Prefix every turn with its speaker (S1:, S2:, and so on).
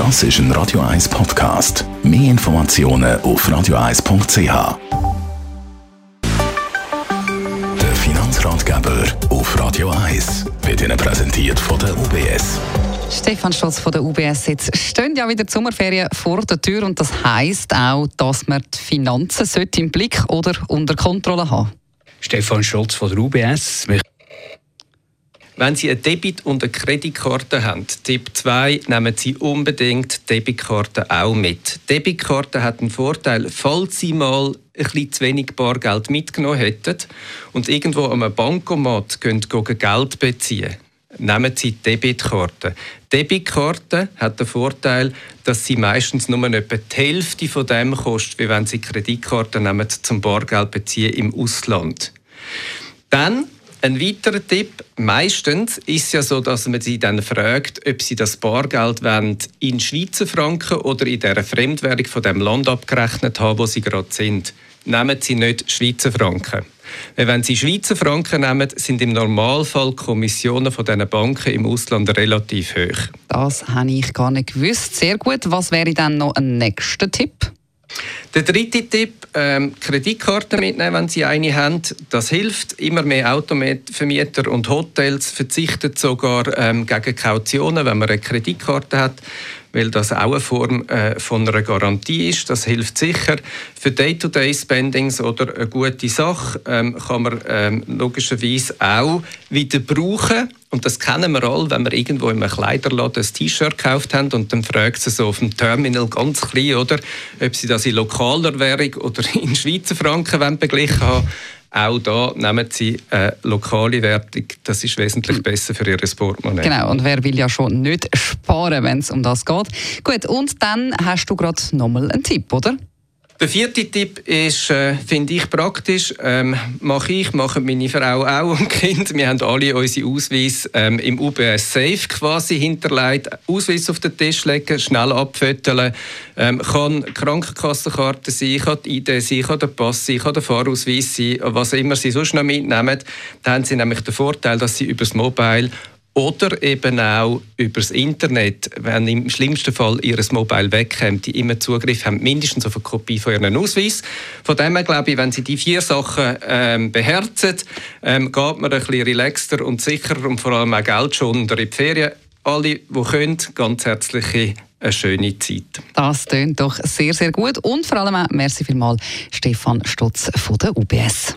S1: Das ist ein Radio 1 Podcast. Mehr Informationen auf radio1.ch. Der Finanzratgeber auf Radio 1 wird Ihnen präsentiert von der UBS.
S2: Stefan Stotz von der UBS. Jetzt stehen ja wieder die Sommerferien vor der Tür und das heisst auch, dass man die Finanzen im Blick oder unter Kontrolle haben.
S3: Stefan Stolz von der UBS.
S4: Wenn Sie eine Debit- und eine Kreditkarte haben, Tipp 2, nehmen Sie unbedingt die Debitkarte auch mit. Die Debitkarte hat einen Vorteil, falls Sie mal ein zu wenig Bargeld mitgenommen hätten und irgendwo an einem Bankomat Geld beziehen nehmen Sie die Debitkarte. Die Debitkarte hat den Vorteil, dass sie meistens nur etwa die Hälfte von dem kostet, wie wenn Sie Kreditkarte nehmen zum Bargeld beziehen im Ausland. Dann ein weiterer Tipp, meistens ist es ja so, dass man sie dann fragt, ob sie das Bargeld wollen, in Schweizer Franken oder in der Fremdwährung von dem Land abgerechnet haben, wo sie gerade sind. Nehmen Sie nicht Schweizer Franken. wenn Sie Schweizer Franken nehmen, sind im Normalfall die Kommissionen von diesen Banken im Ausland relativ hoch.
S2: Das habe ich gar nicht gewusst. Sehr gut. Was wäre dann noch ein nächster Tipp?
S4: Der dritte Tipp, ähm, Kreditkarten mitnehmen, wenn Sie eine haben. Das hilft. Immer mehr Autovermieter und Hotels verzichten sogar ähm, gegen Kautionen, wenn man eine Kreditkarte hat weil das auch eine Form äh, von einer Garantie ist. Das hilft sicher. Für Day-to-Day-Spendings oder eine gute Sache ähm, kann man ähm, logischerweise auch wieder brauchen. Und das kennen wir alle, wenn wir irgendwo in einem Kleiderladen ein T-Shirt gekauft haben und dann fragt sie so auf dem Terminal ganz klein, oder, ob sie das in lokaler Währung oder in Schweizer Franken beglichen haben auch da nehmen Sie eine lokale Wertung. Das ist wesentlich hm. besser für Ihr Portemonnaie.
S2: Genau, und wer will ja schon nicht sparen, wenn es um das geht. Gut, und dann hast du gerade nochmal einen Tipp, oder?
S4: Der vierte Tipp ist, äh, finde ich praktisch, ähm, mache ich, machen meine Frau auch und Kind. Wir haben alle unsere Ausweis ähm, im UBS Safe quasi hinterlegt. Ausweis auf den Tisch legen, schnell abföteln. Ähm, kann Krankenkassenkarte sein, kann die ID sein, kann der Pass sein, kann der Fahrausweis sein, was immer Sie sonst noch mitnehmen. Dann haben Sie nämlich den Vorteil, dass Sie über das Mobile oder eben auch über das Internet, wenn im schlimmsten Fall ihr Mobile wegkommt, die immer Zugriff haben, mindestens auf eine Kopie von ihrem Ausweis. Von dem her glaube ich, wenn sie die vier Sachen ähm, beherzen, ähm, geht man ein bisschen relaxter und sicherer und vor allem auch geldschonender in die Ferien. Alle, die können, ganz herzliche eine schöne Zeit.
S2: Das klingt doch sehr, sehr gut. Und vor allem auch, merci vielmals, Stefan Stutz von der UBS.